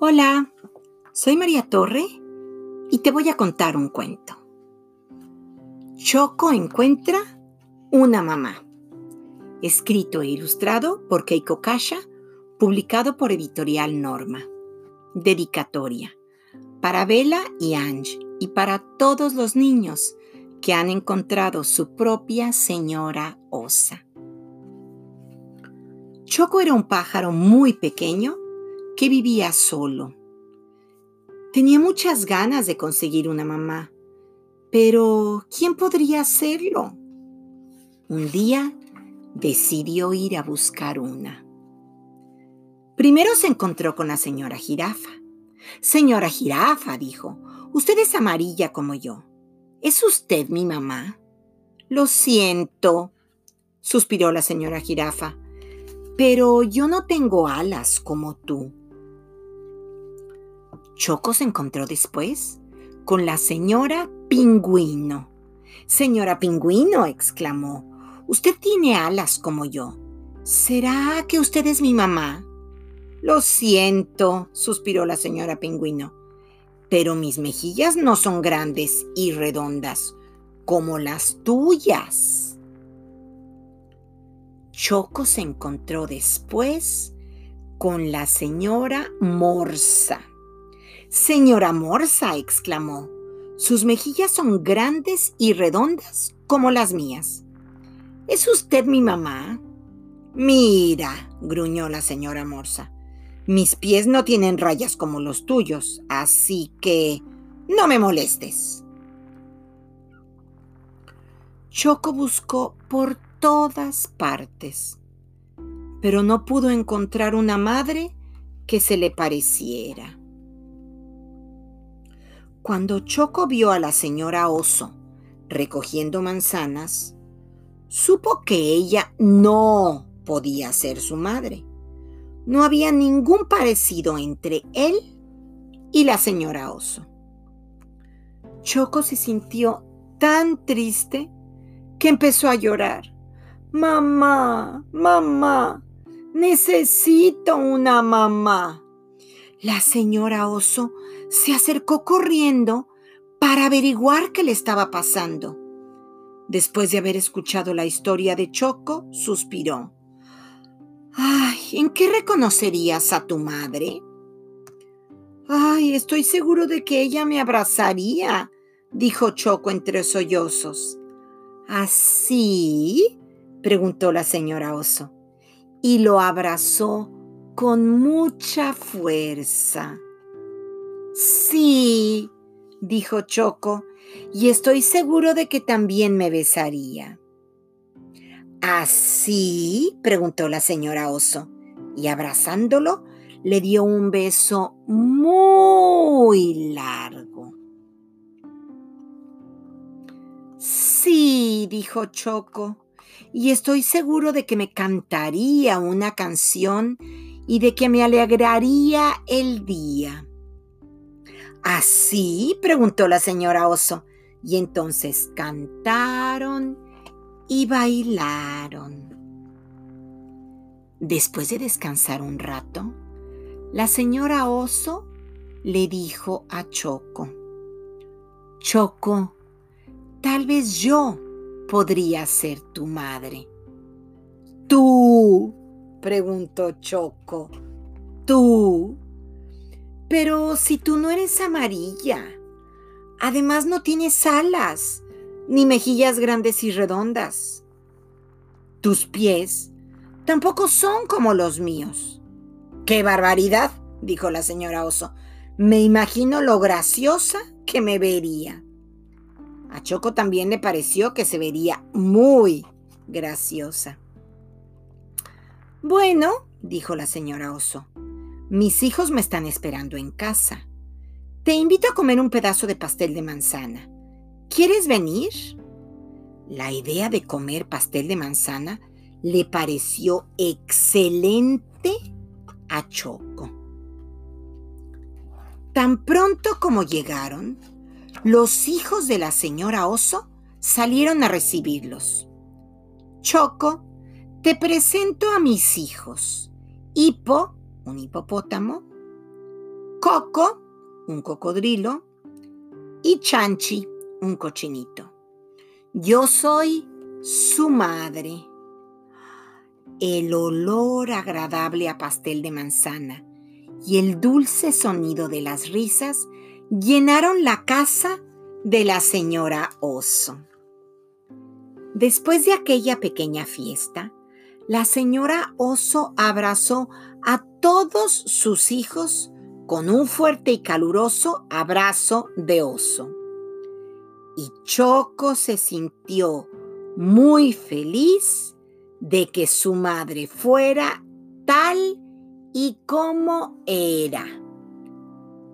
Hola, soy María Torre y te voy a contar un cuento. Choco encuentra una mamá. Escrito e ilustrado por Keiko Kasha, publicado por Editorial Norma. Dedicatoria. Para Bella y Ange y para todos los niños que han encontrado su propia señora osa. Choco era un pájaro muy pequeño que vivía solo. Tenía muchas ganas de conseguir una mamá, pero ¿quién podría hacerlo? Un día decidió ir a buscar una. Primero se encontró con la señora jirafa. Señora jirafa, dijo, usted es amarilla como yo. ¿Es usted mi mamá? Lo siento, suspiró la señora jirafa, pero yo no tengo alas como tú. Choco se encontró después con la señora Pingüino. Señora Pingüino, exclamó, usted tiene alas como yo. ¿Será que usted es mi mamá? Lo siento, suspiró la señora Pingüino, pero mis mejillas no son grandes y redondas como las tuyas. Choco se encontró después con la señora Morsa. Señora Morsa, exclamó, sus mejillas son grandes y redondas como las mías. ¿Es usted mi mamá? Mira, gruñó la señora Morsa, mis pies no tienen rayas como los tuyos, así que no me molestes. Choco buscó por todas partes, pero no pudo encontrar una madre que se le pareciera. Cuando Choco vio a la señora Oso recogiendo manzanas, supo que ella no podía ser su madre. No había ningún parecido entre él y la señora Oso. Choco se sintió tan triste que empezó a llorar. Mamá, mamá, necesito una mamá. La señora Oso se acercó corriendo para averiguar qué le estaba pasando. Después de haber escuchado la historia de Choco, suspiró. Ay, ¿en qué reconocerías a tu madre? Ay, estoy seguro de que ella me abrazaría, dijo Choco entre sollozos. ¿Así? preguntó la señora Oso, y lo abrazó con mucha fuerza. Sí, dijo Choco, y estoy seguro de que también me besaría. ¿Así? preguntó la señora Oso, y abrazándolo le dio un beso muy largo. Sí, dijo Choco, y estoy seguro de que me cantaría una canción y de que me alegraría el día. ¿Así? preguntó la señora Oso. Y entonces cantaron y bailaron. Después de descansar un rato, la señora Oso le dijo a Choco, Choco, tal vez yo podría ser tu madre. ¿Tú? preguntó Choco. ¿Tú? Pero si tú no eres amarilla, además no tienes alas, ni mejillas grandes y redondas. Tus pies tampoco son como los míos. ¡Qué barbaridad! dijo la señora Oso. Me imagino lo graciosa que me vería. A Choco también le pareció que se vería muy graciosa. Bueno, dijo la señora Oso, mis hijos me están esperando en casa. Te invito a comer un pedazo de pastel de manzana. ¿Quieres venir? La idea de comer pastel de manzana le pareció excelente a Choco. Tan pronto como llegaron, los hijos de la señora Oso salieron a recibirlos. Choco, te presento a mis hijos. Hipo un hipopótamo, Coco, un cocodrilo, y Chanchi, un cochinito. Yo soy su madre. El olor agradable a pastel de manzana y el dulce sonido de las risas llenaron la casa de la señora Oso. Después de aquella pequeña fiesta, la señora Oso abrazó a todos sus hijos con un fuerte y caluroso abrazo de oso. Y Choco se sintió muy feliz de que su madre fuera tal y como era.